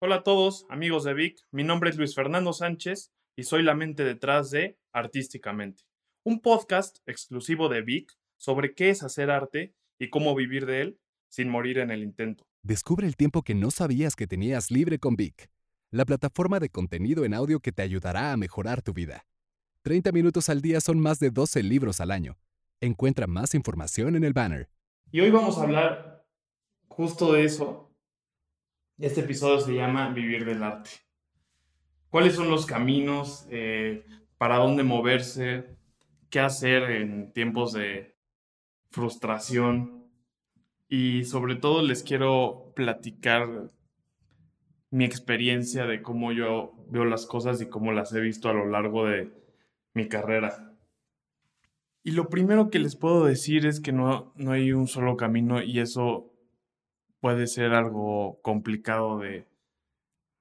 Hola a todos, amigos de Vic. Mi nombre es Luis Fernando Sánchez y soy la mente detrás de Artísticamente, un podcast exclusivo de Vic sobre qué es hacer arte y cómo vivir de él sin morir en el intento. Descubre el tiempo que no sabías que tenías libre con Vic, la plataforma de contenido en audio que te ayudará a mejorar tu vida. 30 minutos al día son más de 12 libros al año. Encuentra más información en el banner. Y hoy vamos a hablar justo de eso. Este episodio se llama Vivir del arte. ¿Cuáles son los caminos? Eh, ¿Para dónde moverse? ¿Qué hacer en tiempos de frustración? Y sobre todo les quiero platicar mi experiencia de cómo yo veo las cosas y cómo las he visto a lo largo de mi carrera. Y lo primero que les puedo decir es que no, no hay un solo camino y eso puede ser algo complicado de,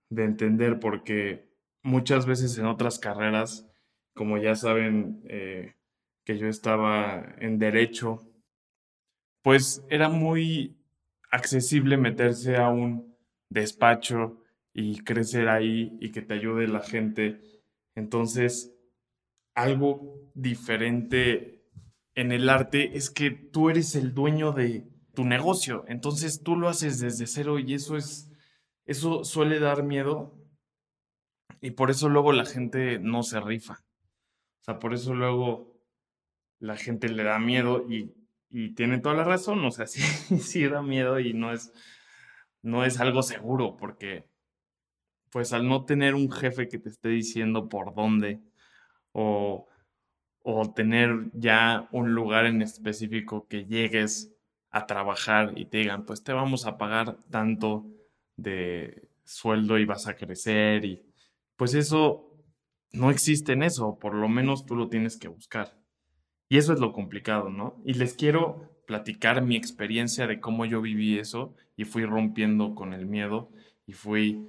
de entender porque muchas veces en otras carreras, como ya saben eh, que yo estaba en derecho, pues era muy accesible meterse a un despacho y crecer ahí y que te ayude la gente. Entonces, algo diferente en el arte es que tú eres el dueño de tu negocio, entonces tú lo haces desde cero y eso es eso suele dar miedo y por eso luego la gente no se rifa. O sea, por eso luego la gente le da miedo y, y tiene toda la razón, o sea, sí, sí da miedo y no es no es algo seguro porque pues al no tener un jefe que te esté diciendo por dónde o, o tener ya un lugar en específico que llegues a trabajar y te digan, pues te vamos a pagar tanto de sueldo y vas a crecer y pues eso no existe en eso, por lo menos tú lo tienes que buscar. Y eso es lo complicado, ¿no? Y les quiero platicar mi experiencia de cómo yo viví eso y fui rompiendo con el miedo y fui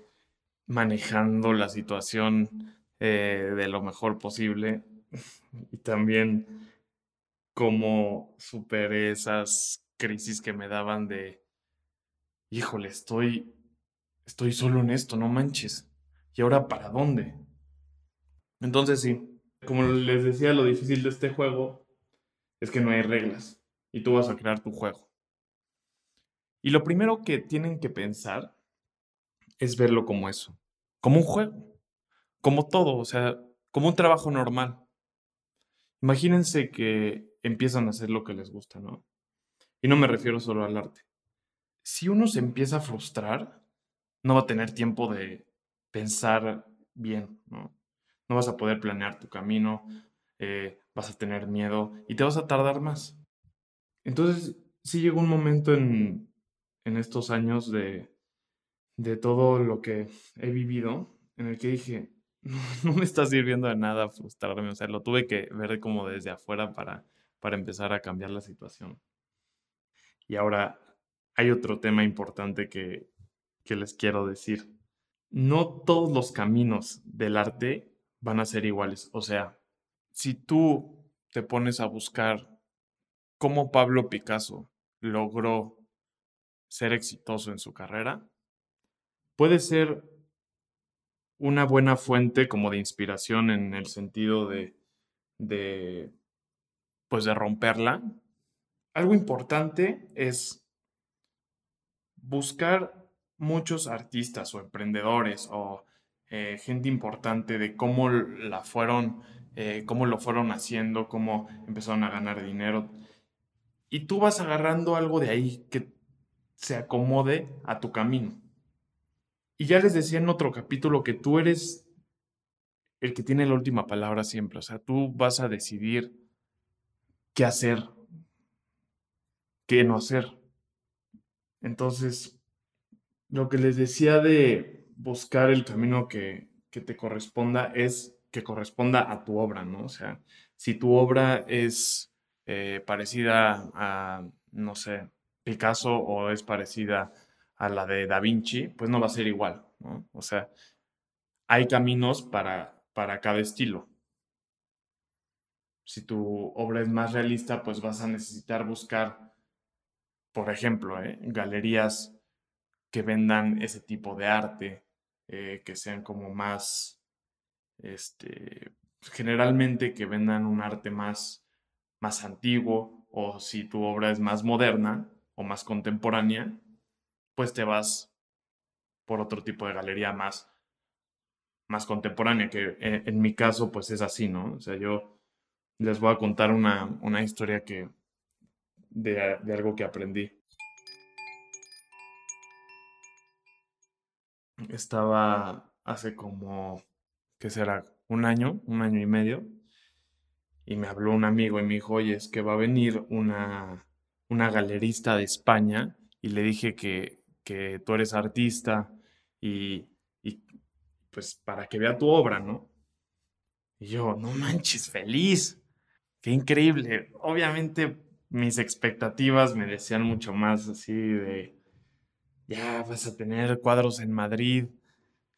manejando la situación eh, de lo mejor posible y también cómo superé esas crisis que me daban de, híjole, estoy, estoy solo en esto, no manches. ¿Y ahora para dónde? Entonces sí, como les decía, lo difícil de este juego es que no hay reglas y tú vas a crear tu juego. Y lo primero que tienen que pensar es verlo como eso, como un juego, como todo, o sea, como un trabajo normal. Imagínense que empiezan a hacer lo que les gusta, ¿no? Y no me refiero solo al arte. Si uno se empieza a frustrar, no va a tener tiempo de pensar bien, ¿no? No vas a poder planear tu camino, eh, vas a tener miedo y te vas a tardar más. Entonces, sí llegó un momento en, en estos años de, de todo lo que he vivido en el que dije, no, me está sirviendo de nada frustrarme, o sea, lo tuve que ver como desde afuera para, para empezar a cambiar la situación. Y ahora hay otro tema importante que, que les quiero decir. No todos los caminos del arte van a ser iguales. O sea, si tú te pones a buscar cómo Pablo Picasso logró ser exitoso en su carrera, puede ser una buena fuente como de inspiración en el sentido de, de pues de romperla. Algo importante es buscar muchos artistas o emprendedores o eh, gente importante de cómo la fueron, eh, cómo lo fueron haciendo, cómo empezaron a ganar dinero. Y tú vas agarrando algo de ahí que se acomode a tu camino. Y ya les decía en otro capítulo que tú eres el que tiene la última palabra siempre. O sea, tú vas a decidir qué hacer, qué no hacer. Entonces, lo que les decía de buscar el camino que, que te corresponda es que corresponda a tu obra, ¿no? O sea, si tu obra es eh, parecida a, no sé, Picasso o es parecida a la de Da Vinci, pues no va a ser igual, ¿no? O sea, hay caminos para, para cada estilo. Si tu obra es más realista, pues vas a necesitar buscar, por ejemplo, ¿eh? galerías que vendan ese tipo de arte, eh, que sean como más, este, generalmente que vendan un arte más, más antiguo o si tu obra es más moderna o más contemporánea, pues te vas por otro tipo de galería más, más contemporánea, que en, en mi caso pues es así, ¿no? O sea, yo les voy a contar una, una historia que, de, algo que aprendí. Estaba hace como, ¿qué será? Un año, un año y medio, y me habló un amigo y me dijo, oye, es que va a venir una, una galerista de España, y le dije que, que tú eres artista y, y pues para que vea tu obra, ¿no? Y yo, no manches, feliz. Qué increíble. Obviamente mis expectativas me decían mucho más así de, ya vas a tener cuadros en Madrid.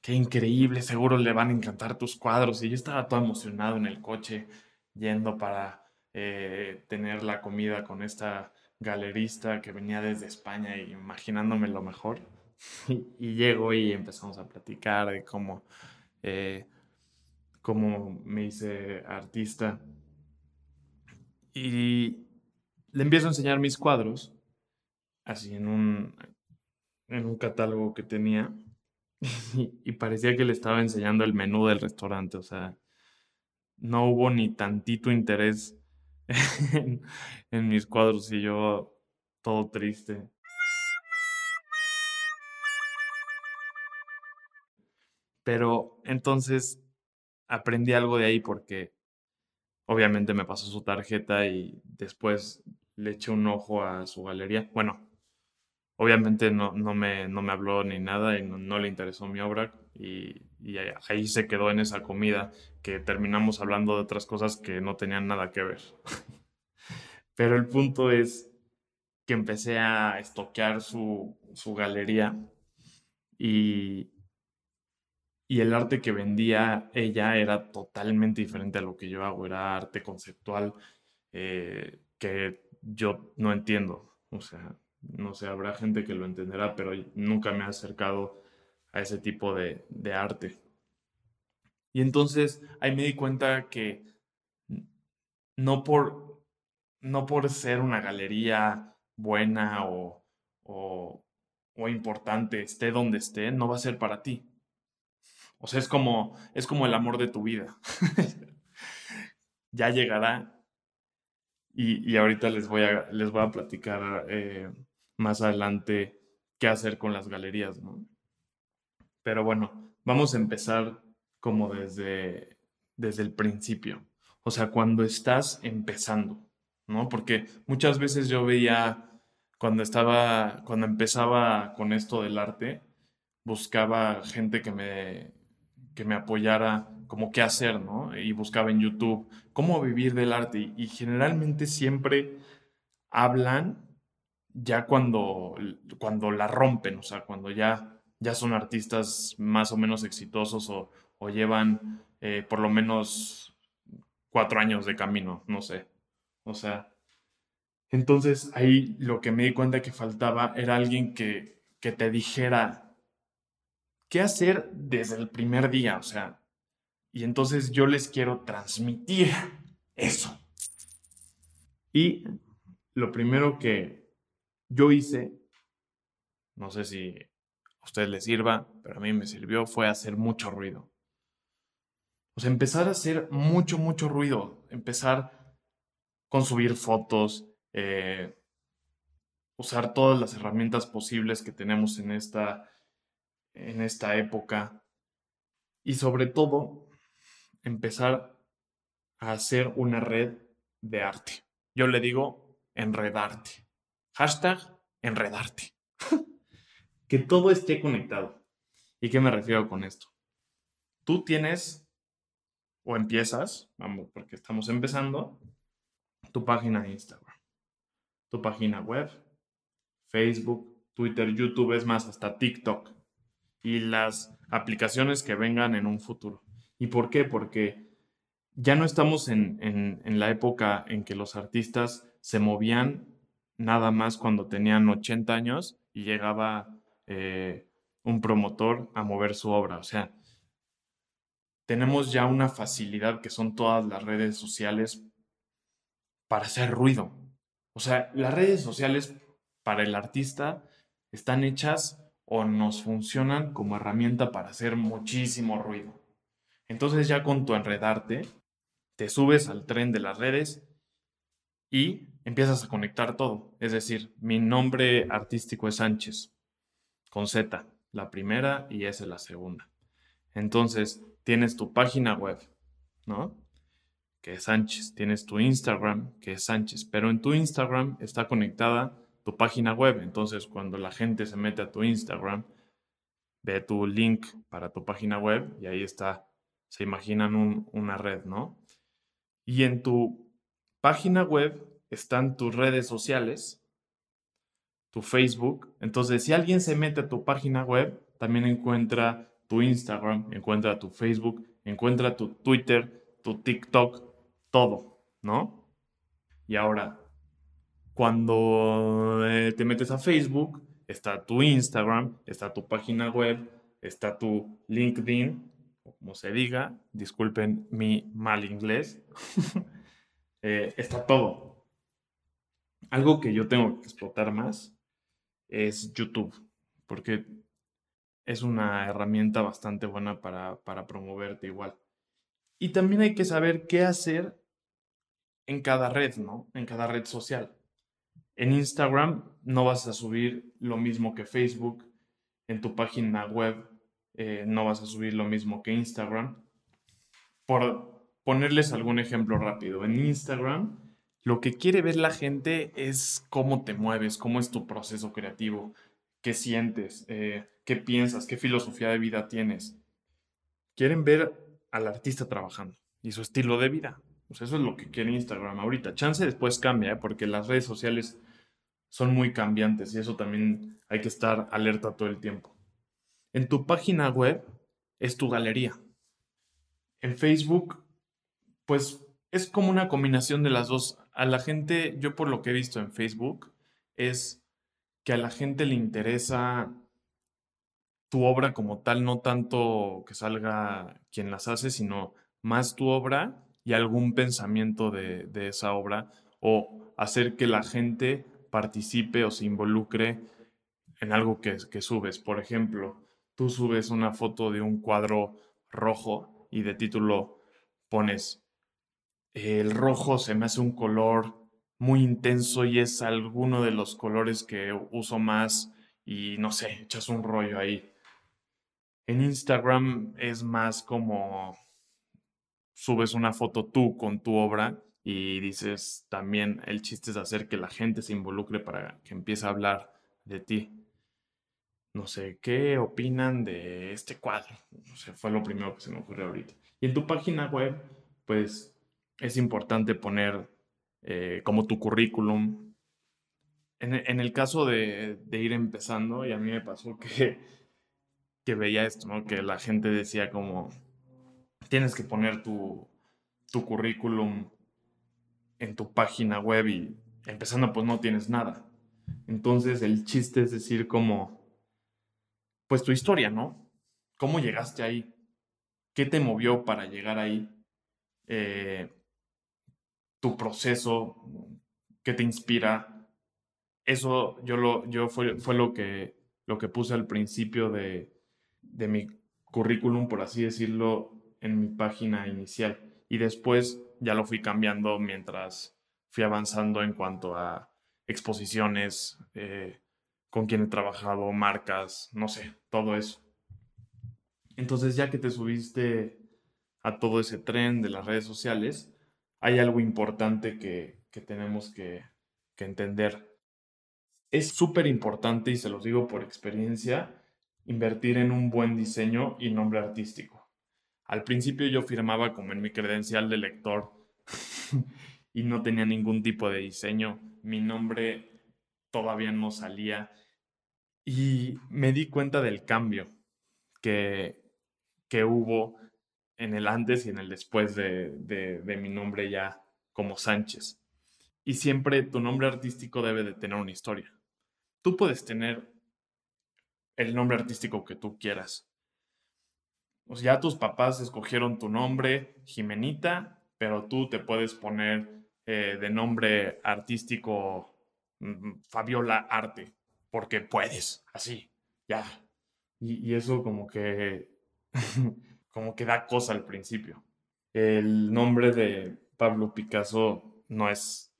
Qué increíble, seguro le van a encantar tus cuadros. Y yo estaba todo emocionado en el coche yendo para eh, tener la comida con esta galerista que venía desde España y imaginándome lo mejor. y, llego y empezamos a platicar de cómo, eh, cómo me hice artista. Y le empiezo a enseñar mis cuadros, así en un, en un catálogo que tenía, y, parecía que le estaba enseñando el menú del restaurante, o sea, no hubo ni tantito interés en, en mis cuadros y yo todo triste. Pero entonces aprendí algo de ahí porque obviamente me pasó su tarjeta y después le eché un ojo a su galería. Bueno, obviamente no, no, me, no me habló ni nada y no, le interesó mi obra y, y, ahí se quedó en esa comida que terminamos hablando de otras cosas que no tenían nada que ver. Pero el punto es que empecé a estoquear su, su galería y, y el arte que vendía ella era totalmente diferente a lo que yo hago, era arte conceptual eh, que yo no entiendo. O sea, no sé, habrá gente que lo entenderá, pero nunca me ha acercado a ese tipo de, arte. Y entonces ahí me di cuenta que no por, no por ser una galería buena o, o, o, importante, esté donde esté, no va a ser para ti. O sea, es como, es como el amor de tu vida. ya llegará y, ahorita les voy a, les voy a platicar eh, más adelante qué hacer con las galerías, ¿no? Pero bueno, vamos a empezar como desde, desde el principio. O sea, cuando estás empezando, ¿no? Porque muchas veces yo veía, cuando estaba, cuando empezaba con esto del arte, buscaba gente que me, que me apoyara como qué hacer, ¿no? Y buscaba en YouTube cómo vivir del arte y, generalmente siempre hablan ya cuando, cuando la rompen, o sea, cuando ya, ya son artistas más o menos exitosos o, llevan eh, por lo menos cuatro años de camino, no sé. O sea, entonces ahí lo que me di cuenta que faltaba era alguien que, que te dijera qué hacer desde el primer día, o sea, y entonces yo les quiero transmitir eso. Y lo primero que yo hice, no sé si a ustedes les sirva, pero a mí me sirvió, fue hacer mucho ruido. O sea, empezar a hacer mucho, mucho ruido. Empezar con subir fotos, eh, usar todas las herramientas posibles que tenemos en esta, en esta época. Y sobre todo, empezar a hacer una red de arte. Yo le digo enredarte. Hashtag enredarte. que todo esté conectado. ¿Y qué me refiero con esto? Tú tienes o empiezas, vamos, porque estamos empezando, tu página de Instagram, tu página web, Facebook, Twitter, YouTube, es más, hasta TikTok y las aplicaciones que vengan en un futuro. ¿Y por qué? Porque ya no estamos en, la época en que los artistas se movían nada más cuando tenían 80 años y llegaba eh, un promotor a mover su obra. O sea, tenemos ya una facilidad que son todas las redes sociales para hacer ruido. O sea, las redes sociales para el artista están hechas o nos funcionan como herramienta para hacer muchísimo ruido. Entonces ya con tu enredarte, te subes al tren de las redes y empiezas a conectar todo. Es decir, mi nombre artístico es Sánchez, con Z, la primera y S la segunda. Entonces, tienes tu página web, ¿no? Que es Sánchez. Tienes tu Instagram, que es Sánchez. Pero en tu Instagram está conectada tu página web. Entonces, cuando la gente se mete a tu Instagram, ve tu link para tu página web y ahí está, se imaginan una red, ¿no? Y en tu página web están tus redes sociales, tu Facebook. Entonces, si alguien se mete a tu página web, también encuentra tu Instagram, encuentra tu Facebook, encuentra tu Twitter, tu TikTok, todo, ¿no? Y ahora, cuando eh, te metes a Facebook, está tu Instagram, está tu página web, está tu LinkedIn, como se diga, disculpen mi mal inglés, eh, está todo. Algo que yo tengo que explotar más es YouTube, porque es una herramienta bastante buena para, para promoverte igual. Y también hay que saber qué hacer en cada red, ¿no? En cada red social. En Instagram no vas a subir lo mismo que Facebook. En tu página web eh, no vas a subir lo mismo que Instagram. Por ponerles algún ejemplo rápido, en Instagram lo que quiere ver la gente es cómo te mueves, cómo es tu proceso creativo, qué sientes, eh, qué piensas, qué filosofía de vida tienes. Quieren ver al artista trabajando y su estilo de vida. Pues eso es lo que quiere Instagram ahorita. Chance después cambia, ¿eh? porque las redes sociales son muy cambiantes y eso también hay que estar alerta todo el tiempo. En tu página web es tu galería. En Facebook, pues es como una combinación de las dos. A la gente, yo por lo que he visto en Facebook, es que a la gente le interesa tu obra como tal, no tanto que salga quien las hace, sino más tu obra y algún pensamiento de, de esa obra o hacer que la gente participe o se involucre en algo que, que subes. Por ejemplo, tú subes una foto de un cuadro rojo y de título pones, el rojo se me hace un color muy intenso y es alguno de los colores que uso más y no sé, echas un rollo ahí. En Instagram es más como subes una foto tú con tu obra y dices también el chiste es hacer que la gente se involucre para que empiece a hablar de ti. No sé, ¿qué opinan de este cuadro? No sé, fue lo primero que se me ocurrió ahorita. Y en tu página web, pues es importante poner eh, como tu currículum. En, el caso de, ir empezando, y a mí me pasó que, que veía esto, ¿no? Que la gente decía como, tienes que poner tu, tu currículum en tu página web y empezando pues no tienes nada. Entonces el chiste es decir como, pues tu historia, ¿no? ¿Cómo llegaste ahí? ¿Qué te movió para llegar ahí? Eh, tu proceso, ¿qué te inspira? Eso yo lo, yo fue, fue lo, que, lo que puse al principio de, de mi currículum, por así decirlo, en mi página inicial. Y después ya lo fui cambiando mientras fui avanzando en cuanto a exposiciones, eh, con quién he trabajado, marcas, no sé, todo eso. Entonces ya que te subiste a todo ese tren de las redes sociales, hay algo importante que, tenemos que, que entender. Es súper importante, y se los digo por experiencia, invertir en un buen diseño y nombre artístico. Al principio yo firmaba como en mi credencial de lector y no tenía ningún tipo de diseño. Mi nombre todavía no salía y me di cuenta del cambio que, que hubo en el antes y en el después de, de, mi nombre ya como Sánchez. Y siempre tu nombre artístico debe de tener una historia. Tú puedes tener el nombre artístico que tú quieras. O sea, ya tus papás escogieron tu nombre, Jimenita, pero tú te puedes poner eh, de nombre artístico mm, Fabiola Arte, porque puedes, así, ya. Y, eso como que, como que da cosa al principio. El nombre de Pablo Picasso no es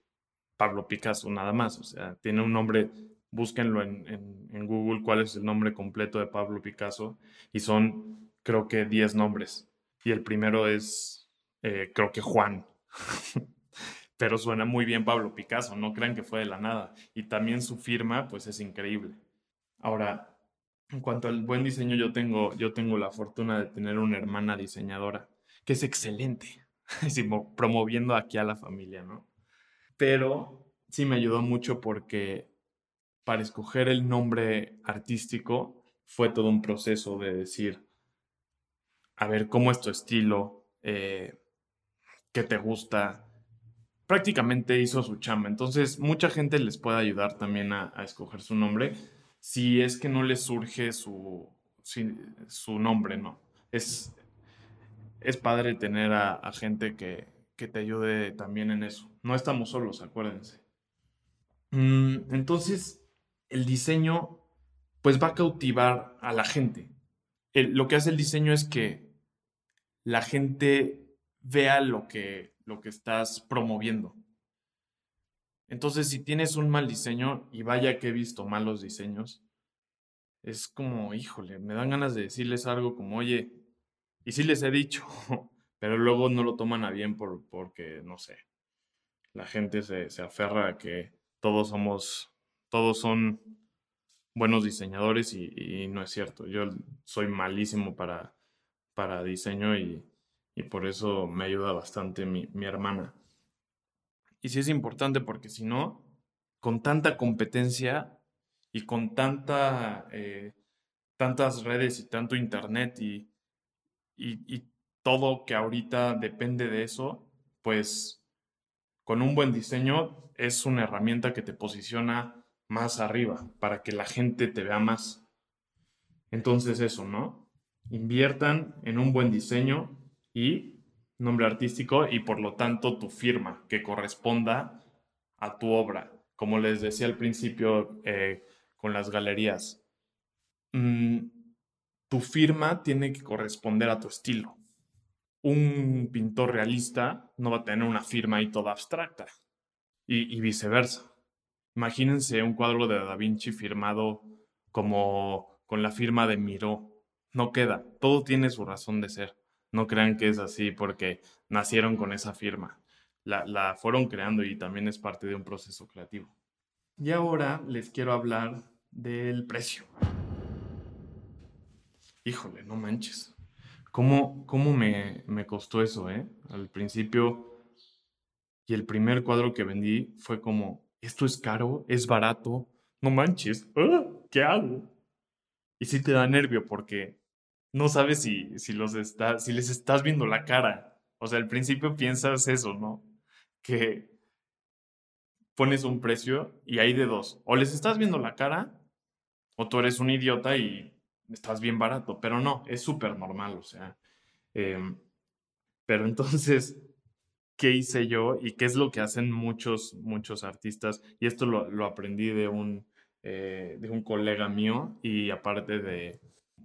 Pablo Picasso nada más, o sea, tiene un nombre búsquenlo en, Google cuál es el nombre completo de Pablo Picasso y son creo que 10 nombres. Y el primero es eh, creo que Juan. Pero suena muy bien Pablo Picasso, no crean que fue de la nada. Y también su firma pues es increíble. Ahora, en cuanto al buen diseño, yo tengo, yo tengo la fortuna de tener una hermana diseñadora, que es excelente, promoviendo aquí a la familia, ¿no? Pero sí me ayudó mucho porque para escoger el nombre artístico fue todo un proceso de decir, a ver, ¿cómo es tu estilo? Eh, ¿Qué te gusta? Prácticamente hizo su chamba. Entonces, mucha gente les puede ayudar también a, escoger su nombre si es que no les surge su, su nombre, ¿no? Es, es padre tener a, gente que, que, te ayude también en eso. No estamos solos, acuérdense. Mm, entonces, el diseño pues va a cautivar a la gente. lo que hace el diseño es que la gente vea lo que, lo que estás promoviendo. Entonces, si tienes un mal diseño, y vaya que he visto malos diseños, es como, híjole, me dan ganas de decirles algo como, oye, y sí les he dicho, pero luego no lo toman a bien por, porque, no sé, la gente se, se aferra a que todos somos todos son buenos diseñadores y, no es cierto. Yo soy malísimo para, para diseño y, por eso me ayuda bastante mi, hermana. Y sí es importante porque si no, con tanta competencia y con tanta, eh, tantas redes y tanto internet y, y todo que ahorita depende de eso, pues con un buen diseño es una herramienta que te posiciona más arriba, para que la gente te vea más. Entonces eso, ¿no? Inviertan en un buen diseño y nombre artístico y por lo tanto tu firma que corresponda a tu obra. Como les decía al principio eh, con las galerías, mm, tu firma tiene que corresponder a tu estilo. Un pintor realista no va a tener una firma ahí toda abstracta y viceversa. Imagínense un cuadro de Da Vinci firmado como con la firma de Miró. No queda. Todo tiene su razón de ser. No crean que es así porque nacieron con esa firma. La, la fueron creando y también es parte de un proceso creativo. Y ahora les quiero hablar del precio. Híjole, no manches. ¿Cómo, cómo me, me, costó eso, eh? Al principio, y el primer cuadro que vendí fue como, esto es caro, es barato, no manches, ¡ah! ¿qué hago? Y sí te da nervio porque no sabes si, si, los está, si les estás viendo la cara. O sea, al principio piensas eso, ¿no? Que pones un precio y hay de dos. O les estás viendo la cara o tú eres un idiota y estás bien barato. Pero no, es súper normal, o sea. Em, pero entonces qué hice yo y qué es lo que hacen muchos, muchos artistas. Y esto lo, aprendí de un, eh, de un colega mío y aparte de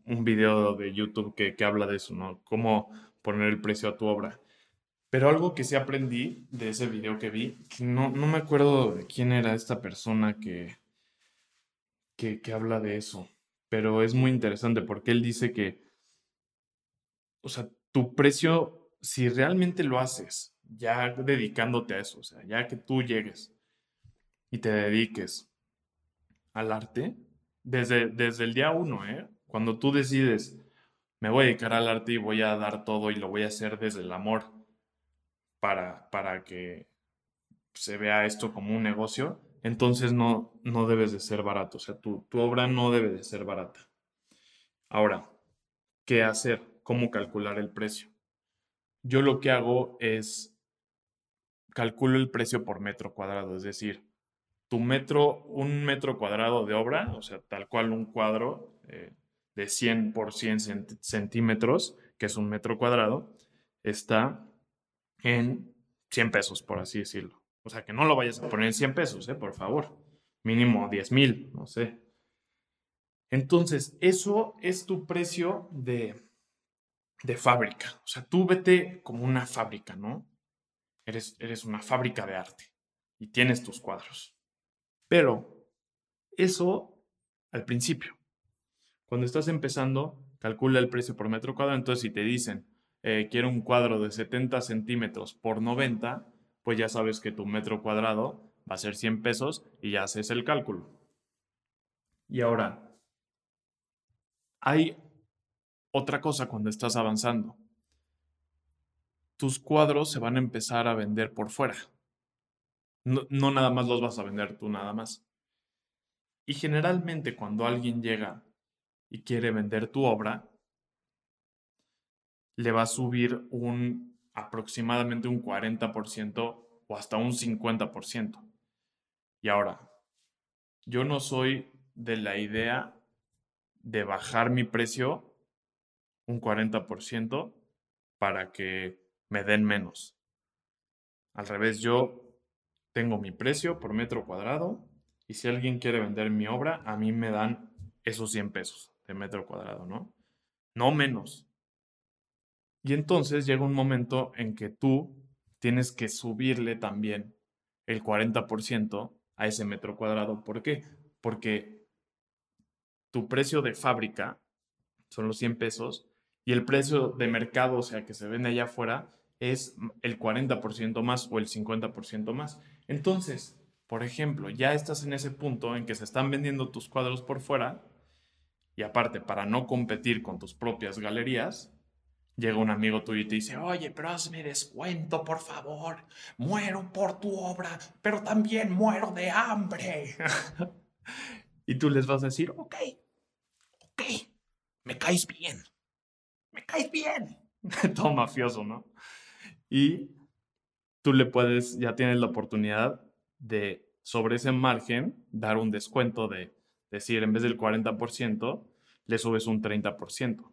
un video de YouTube que, habla de eso, ¿no? Cómo poner el precio a tu obra. Pero algo que sí aprendí de ese video que vi, no, no me acuerdo de quién era esta persona que, que, que habla de eso, pero es muy interesante porque él dice que, o sea, tu precio, si realmente lo haces ya dedicándote a eso, o sea, ya que tú llegues y te dediques al arte, desde, desde el día uno, ¿eh? Cuando tú decides, me voy a dedicar al arte y voy a dar todo y lo voy a hacer desde el amor para, para que se vea esto como un negocio, entonces no, no debes de ser barato, o sea, tu, tu obra no debe de ser barata. Ahora, ¿qué hacer? ¿Cómo calcular el precio? Yo lo que hago es calculo el precio por metro cuadrado, es decir, tu metro, un metro cuadrado de obra, o sea, tal cual un cuadro, eh, de 100 por 100 centímetros, que es un metro cuadrado, está en 100 pesos, por así decirlo. O sea, que no lo vayas a poner en 100 pesos, ¿eh? por favor. Mínimo 10 mil, no sé. Entonces, eso es tu precio de, de fábrica. O sea, tú vete como una fábrica, ¿no? Eres, eres una fábrica de arte y tienes tus cuadros. Pero eso al principio. Cuando estás empezando, calcula el precio por metro cuadrado. Entonces, si te dicen, eh, quiero un cuadro de 70 centímetros por 90, pues ya sabes que tu metro cuadrado va a ser 100 pesos y ya haces el cálculo. Y ahora, hay otra cosa cuando estás avanzando. Tus cuadros se van a empezar a vender por fuera. No, no, nada más los vas a vender tú nada más. Y generalmente cuando alguien llega y quiere vender tu obra, le va a subir un aproximadamente un 40% o hasta un 50%. Y ahora, yo no soy de la idea de bajar mi precio un 40% para que me den menos. Al revés, yo tengo mi precio por metro cuadrado y si alguien quiere vender mi obra, a mí me dan esos 100 pesos de metro cuadrado, ¿no? No menos. Y entonces llega un momento en que tú tienes que subirle también el 40% a ese metro cuadrado. ¿Por qué? Porque tu precio de fábrica son los 100 pesos y el precio de mercado, o sea, que se vende allá afuera, es el 40% más o el 50% más. Entonces, por ejemplo, ya estás en ese punto en que se están vendiendo tus cuadros por fuera y aparte, para no competir con tus propias galerías, llega un amigo tuyo y te dice, oye, pero hazme descuento, por favor. Muero por tu obra, pero también muero de hambre. y tú les vas a decir, ok, ok, me caes bien, me caes bien. Todo mafioso, ¿no? Y tú le puedes, ya tienes la oportunidad de, sobre ese margen, dar un descuento de decir, en vez del 40%, le subes un 30%.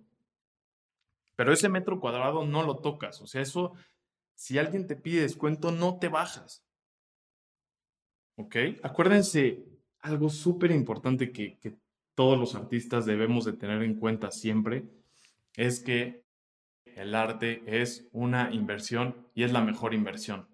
Pero ese metro cuadrado no lo tocas. O sea, eso, si alguien te pide descuento, no te bajas. ¿Ok? Acuérdense algo súper importante que, que todos los artistas debemos de tener en cuenta siempre, es que el arte es una inversión y es la mejor inversión.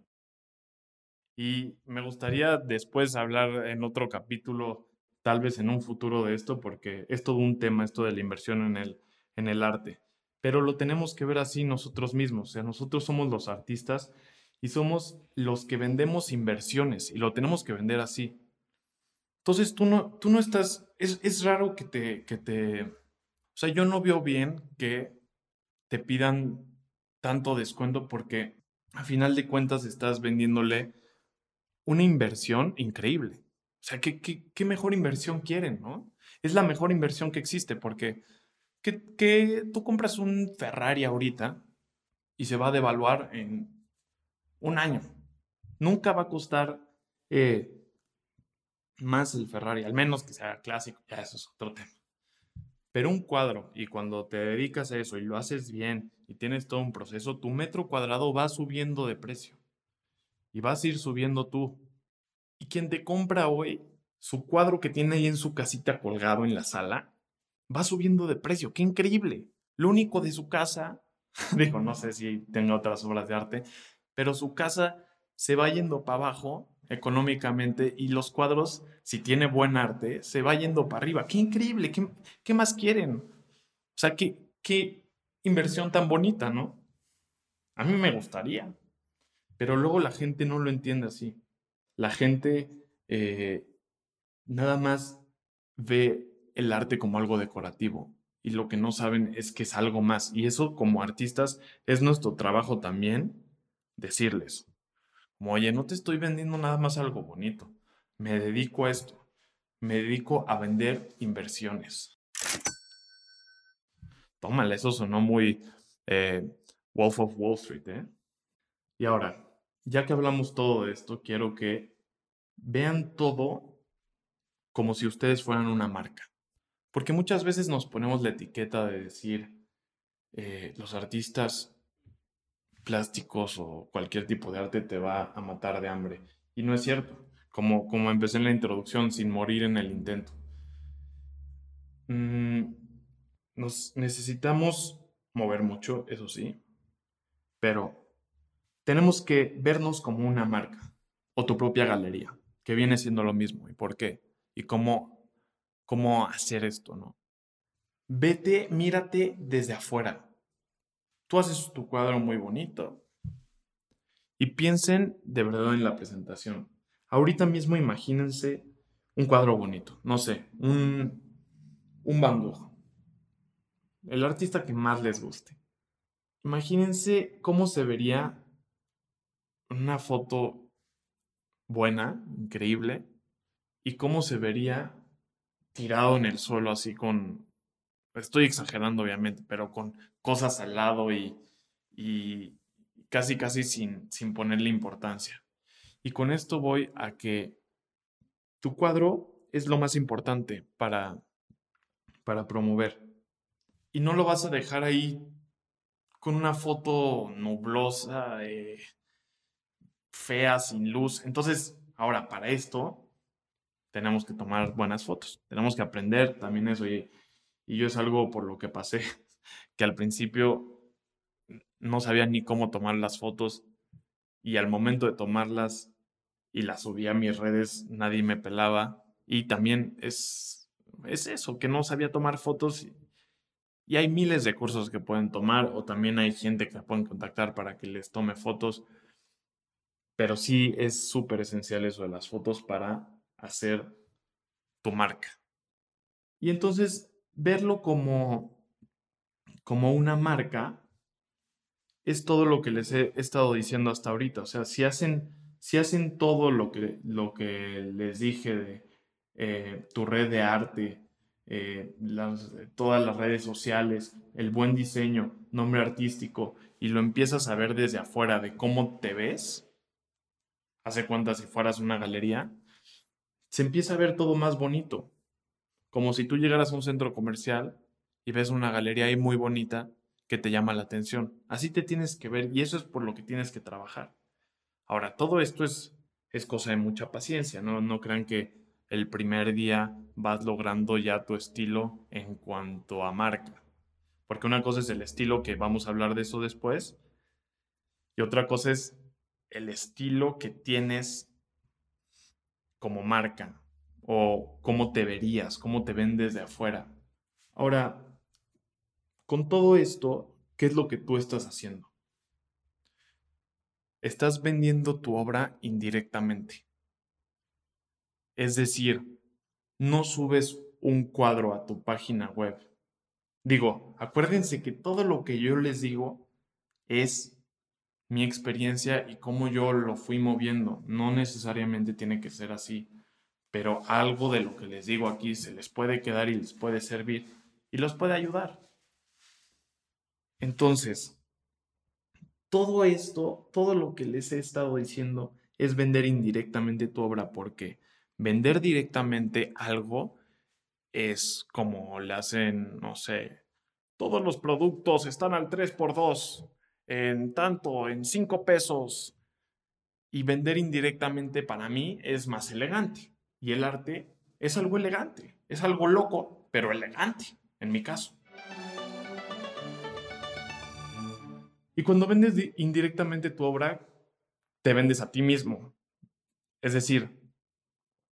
Y me gustaría después hablar en otro capítulo tal vez en un futuro de esto, porque es todo un tema esto de la inversión en el, en el arte. Pero lo tenemos que ver así nosotros mismos. O sea, nosotros somos los artistas y somos los que vendemos inversiones y lo tenemos que vender así. Entonces tú no, tú no estás, es, es raro que te, que te, o sea, yo no veo bien que te pidan tanto descuento porque a final de cuentas estás vendiéndole una inversión increíble. Sea, ¿qué, qué, mejor inversión quieren, no? Es la mejor inversión que existe porque que, tú compras un Ferrari ahorita y se va a devaluar en un año. Nunca va a costar eh, más el Ferrari, al menos que sea clásico, ya eso es otro tema. Pero un cuadro, y cuando te dedicas a eso y lo haces bien y tienes todo un proceso, tu metro cuadrado va subiendo de precio. Y vas a ir subiendo tú. Quien te compra hoy, su cuadro que tiene ahí en su casita colgado en la sala, va subiendo de precio. ¡Qué increíble! Lo único de su casa, digo, no sé si tenga otras obras de arte, pero su casa se va yendo para abajo económicamente y los cuadros, si tiene buen arte, se va yendo para arriba. ¡Qué increíble! ¿Qué, qué más quieren? O sea, qué, qué inversión tan bonita, ¿no? A mí me gustaría, pero luego la gente no lo entiende así la gente eh, nada más ve el arte como algo decorativo y lo que no saben es que es algo más. Y eso como artistas es nuestro trabajo también decirles, como, oye, no te estoy vendiendo nada más algo bonito, me dedico a esto, me dedico a vender inversiones. Tómale, eso sonó muy eh, Wolf of Wall Street, ¿eh? Y ahora, ya que hablamos todo de esto, quiero que vean todo como si ustedes fueran una marca. Porque muchas veces nos ponemos la etiqueta de decir, eh, los artistas plásticos o cualquier tipo de arte te va a matar de hambre. Y no es cierto, como, como empecé en la introducción, sin morir en el intento. Mm, nos necesitamos mover mucho, eso sí, pero tenemos que vernos como una marca o tu propia galería, que viene siendo lo mismo. ¿Y por qué? Y cómo, cómo hacer esto, ¿no? Vete, mírate desde afuera. Tú haces tu cuadro muy bonito. Y piensen de verdad en la presentación. Ahorita mismo imagínense un cuadro bonito, no sé, un, un Van. El artista que más les guste. Imagínense cómo se vería una foto buena, increíble, y cómo se vería tirado en el suelo así con, estoy exagerando obviamente, pero con cosas al lado y, y casi casi sin, sin ponerle importancia. Y con esto voy a que tu cuadro es lo más importante para, para promover. Y no lo vas a dejar ahí con una foto nublosa, eh, fea, sin luz. Entonces, ahora para esto tenemos que tomar buenas fotos. Tenemos que aprender también eso. Y, y yo es algo por lo que pasé, que al principio no sabía ni cómo tomar las fotos y al momento de tomarlas y las subí a mis redes, nadie me pelaba. Y también es, es eso, que no sabía tomar fotos y hay miles de cursos que pueden tomar o también hay gente que pueden contactar para que les tome fotos. Pero sí es súper esencial eso de las fotos para hacer tu marca. Y entonces verlo como, como una marca es todo lo que les he estado diciendo hasta ahorita. O sea, si hacen, si hacen todo lo que, lo que les dije de eh, tu red de arte, eh, todas las redes sociales, el buen diseño, nombre artístico, y lo empiezas a ver desde afuera de cómo te ves, hace cuenta si fueras una galería, se empieza a ver todo más bonito. Como si tú llegaras a un centro comercial y ves una galería ahí muy bonita que te llama la atención. Así te tienes que ver y eso es por lo que tienes que trabajar. Ahora, todo esto es, es cosa de mucha paciencia, ¿no? No crean que el primer día vas logrando ya tu estilo en cuanto a marca. Porque una cosa es el estilo, que vamos a hablar de eso después, y otra cosa es el estilo que tienes como marca o cómo te verías, cómo te ven desde afuera. Ahora, con todo esto, ¿qué es lo que tú estás haciendo? Estás vendiendo tu obra indirectamente. Es decir, no subes un cuadro a tu página web. Digo, acuérdense que todo lo que yo les digo es mi experiencia y cómo yo lo fui moviendo. No necesariamente tiene que ser así, pero algo de lo que les digo aquí se les puede quedar y les puede servir y los puede ayudar. Entonces, todo esto, todo lo que les he estado diciendo es vender indirectamente tu obra porque vender directamente algo es como le hacen, no sé, todos los productos están al 3x2, en tanto, en 5 pesos. Y vender indirectamente para mí es más elegante. Y el arte es algo elegante, es algo loco, pero elegante, en mi caso. Y cuando vendes indirectamente tu obra, te vendes a ti mismo. Es decir,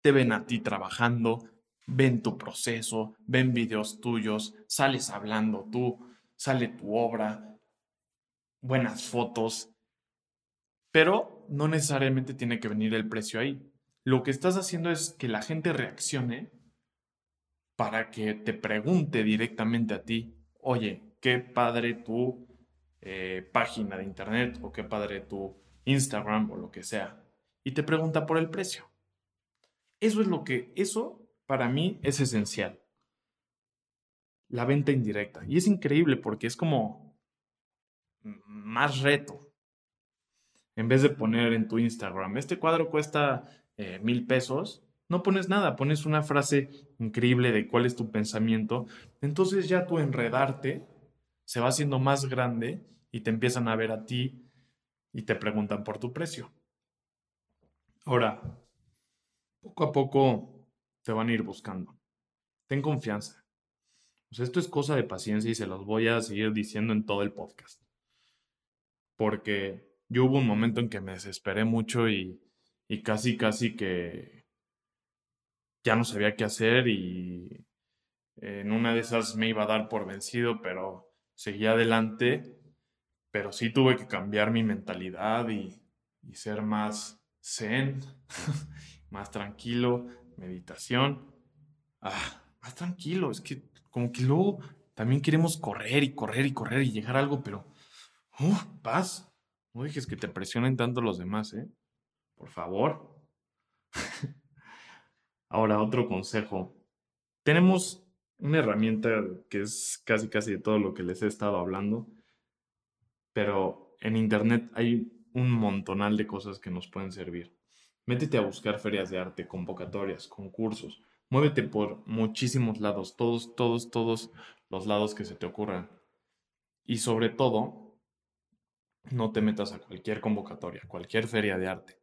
te ven a ti trabajando, ven tu proceso, ven videos tuyos, sales hablando tú, sale tu obra, buenas fotos, pero no necesariamente tiene que venir el precio ahí. Lo que estás haciendo es que la gente reaccione para que te pregunte directamente a ti, oye, qué padre tu eh, página de internet o qué padre tu Instagram o lo que sea. Y te pregunta por el precio. Eso es lo que, eso para mí es esencial. La venta indirecta. Y es increíble porque es como más reto. En vez de poner en tu Instagram, este cuadro cuesta eh, mil pesos, No pones nada, pones una frase increíble de cuál es tu pensamiento. Entonces ya tu enredarte se va haciendo más grande y te empiezan a ver a ti y te preguntan por tu precio. Ahora, poco a poco te van a ir buscando. Ten confianza. Pues esto es cosa de paciencia y se los voy a seguir diciendo en todo el podcast. Porque yo hubo un momento en que me desesperé mucho y, y casi, casi que ya no sabía qué hacer y en una de esas me iba a dar por vencido, pero seguí adelante, pero sí tuve que cambiar mi mentalidad y, ser más zen, más tranquilo, meditación. Ah, más tranquilo, es que como que luego también queremos correr y correr y correr y llegar a algo, pero paz. No dejes que te presionen tanto los demás, ¿eh? Por favor. Ahora, otro consejo. Tenemos una herramienta que es casi casi de todo lo que les he estado hablando, pero en Internet hay un montonal de cosas que nos pueden servir. Métete a buscar ferias de arte, convocatorias, concursos. Muévete por muchísimos lados, todos, todos, todos los lados que se te ocurran. Y sobre todo, no te metas a cualquier convocatoria, cualquier feria de arte.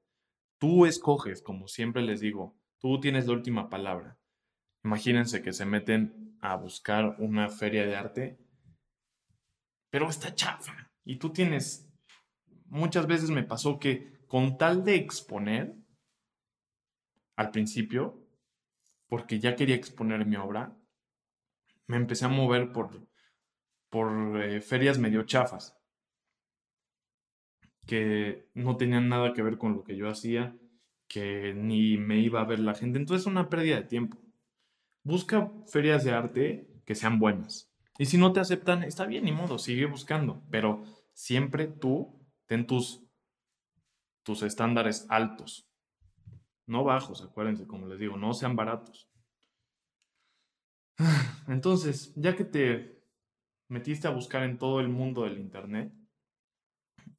Tú escoges, como siempre les digo, Tú tienes la última palabra. Imagínense que se meten a buscar una feria de arte, pero está chafa. Y tú tienes, muchas veces me pasó que con tal de exponer, al principio, porque ya quería exponer mi obra, me empecé a mover por, por eh, ferias medio chafas, que no tenían nada que ver con lo que yo hacía que ni me iba a ver la gente. Entonces es una pérdida de tiempo. Busca ferias de arte que sean buenas. Y si no te aceptan, está bien, ni modo, sigue buscando. Pero siempre tú ten tus, tus estándares altos. No bajos, acuérdense, como les digo, no sean baratos. Entonces, ya que te metiste a buscar en todo el mundo del Internet,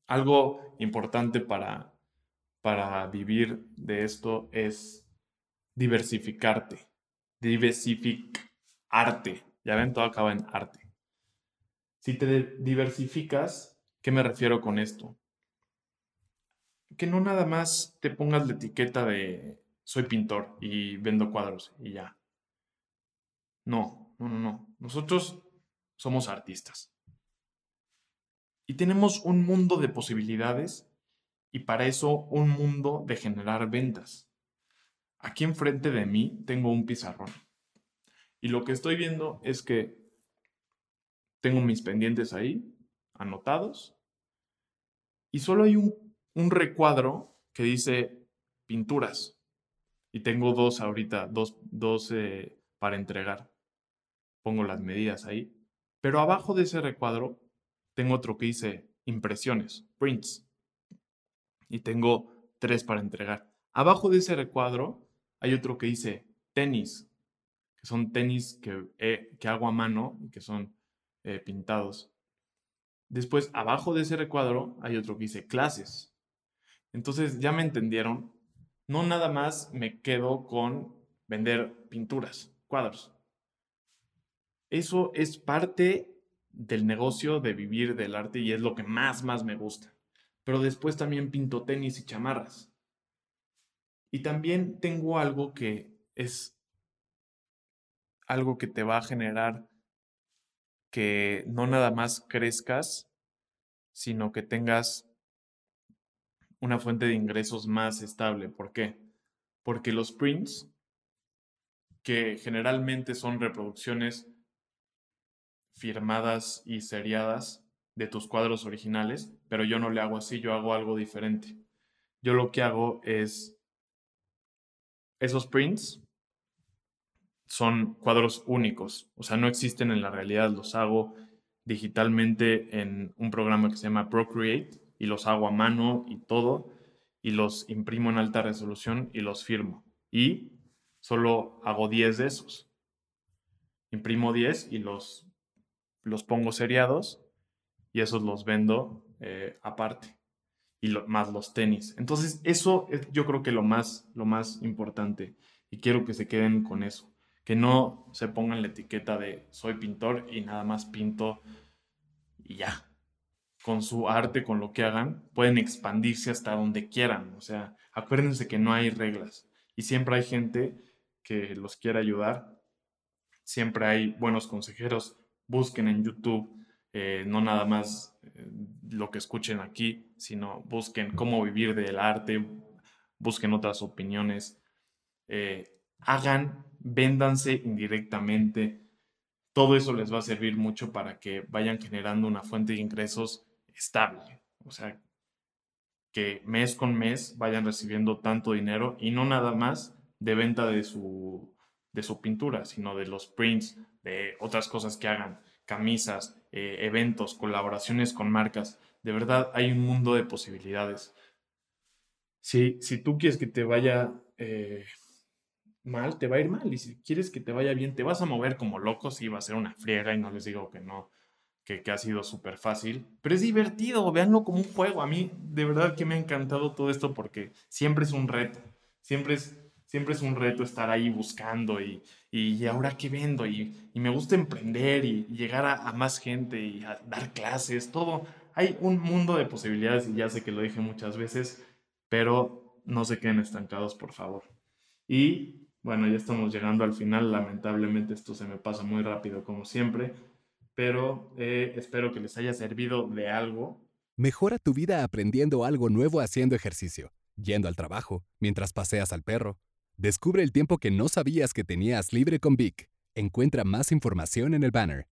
algo importante para para vivir de esto es diversificarte, diversificarte. Ya ven, todo acaba en arte. Si te diversificas, ¿qué me refiero con esto? Que no nada más te pongas la etiqueta de soy pintor y vendo cuadros y ya. No, no, no, no. Nosotros somos artistas. Y tenemos un mundo de posibilidades y para eso un mundo de generar ventas. Aquí enfrente de mí tengo un pizarrón y lo que estoy viendo es que tengo mis pendientes ahí, anotados, y solo hay un, recuadro que dice pinturas. Y tengo dos ahorita, dos, dos eh, para entregar. Pongo las medidas ahí. Pero abajo de ese recuadro tengo otro que dice impresiones, prints y tengo tres para entregar. Abajo de ese recuadro hay otro que dice tenis, que son tenis que, que hago a mano y que son eh, pintados. Después, abajo de ese recuadro hay otro que dice clases. Entonces, ya me entendieron. No nada más me quedo con vender pinturas, cuadros. Eso es parte del negocio de vivir del arte y es lo que más, más me gusta pero después también pinto tenis y chamarras. Y también tengo algo que es algo que te va a generar que no nada más crezcas, sino que tengas una fuente de ingresos más estable. ¿Por qué? Porque los prints, que generalmente son reproducciones firmadas y seriadas, de tus cuadros originales, pero yo no le hago así, yo hago algo diferente. Yo lo que hago es, esos prints son cuadros únicos, o sea, no existen en la realidad, los hago digitalmente en un programa que se llama Procreate y los hago a mano y todo, y los imprimo en alta resolución y los firmo. Y solo hago 10 de esos. Imprimo 10 y los, los pongo seriados y esos los vendo eh, aparte. Y más los tenis. Entonces, eso es yo creo que lo más, lo más importante. Y quiero que se queden con eso. Que no se pongan la etiqueta de soy pintor y nada más pinto y ya. Con su arte, con lo que hagan, pueden expandirse hasta donde quieran. O sea, acuérdense que no hay reglas. Y siempre hay gente que los quiere ayudar. Siempre hay buenos consejeros. Busquen en YouTube, eh, no nada más eh, lo que escuchen aquí, sino busquen cómo vivir del arte, busquen otras opiniones, eh, hagan, véndanse indirectamente. Todo eso les va a servir mucho para que vayan generando una fuente de ingresos estable. O sea, que mes con mes vayan recibiendo tanto dinero y no nada más de venta de su, de su pintura, sino de los prints, de otras cosas que hagan, camisas, eh, eventos, colaboraciones con marcas. De verdad, hay un mundo de posibilidades. Si, si tú quieres que te vaya eh, mal, te va a ir mal. Y si quieres que te vaya bien, te vas a mover como loco. Sí, va a ser una friega y no les digo que no, que, que ha sido súper fácil. Pero es divertido, véanlo como un juego. A mí, de verdad que me ha encantado todo esto porque siempre es un reto. Siempre es siempre es un reto estar ahí buscando y, y ahora qué vendo y, y, me gusta emprender y, llegar a, más gente y a dar clases, todo. Hay un mundo de posibilidades y ya sé que lo dije muchas veces, pero no se queden estancados, por favor. Y bueno, ya estamos llegando al final, lamentablemente esto se me pasa muy rápido como siempre, pero eh, espero que les haya servido de algo. Mejora tu vida aprendiendo algo nuevo haciendo ejercicio, yendo al trabajo, mientras paseas al perro Descubre el tiempo que no sabías que tenías libre con Vic. Encuentra más información en el banner.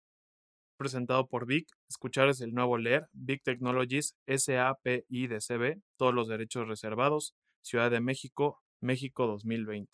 Presentado por Vic, escuchar es el nuevo leer, Vic Technologies SAPI de CB, todos los derechos reservados, Ciudad de México, México 2020.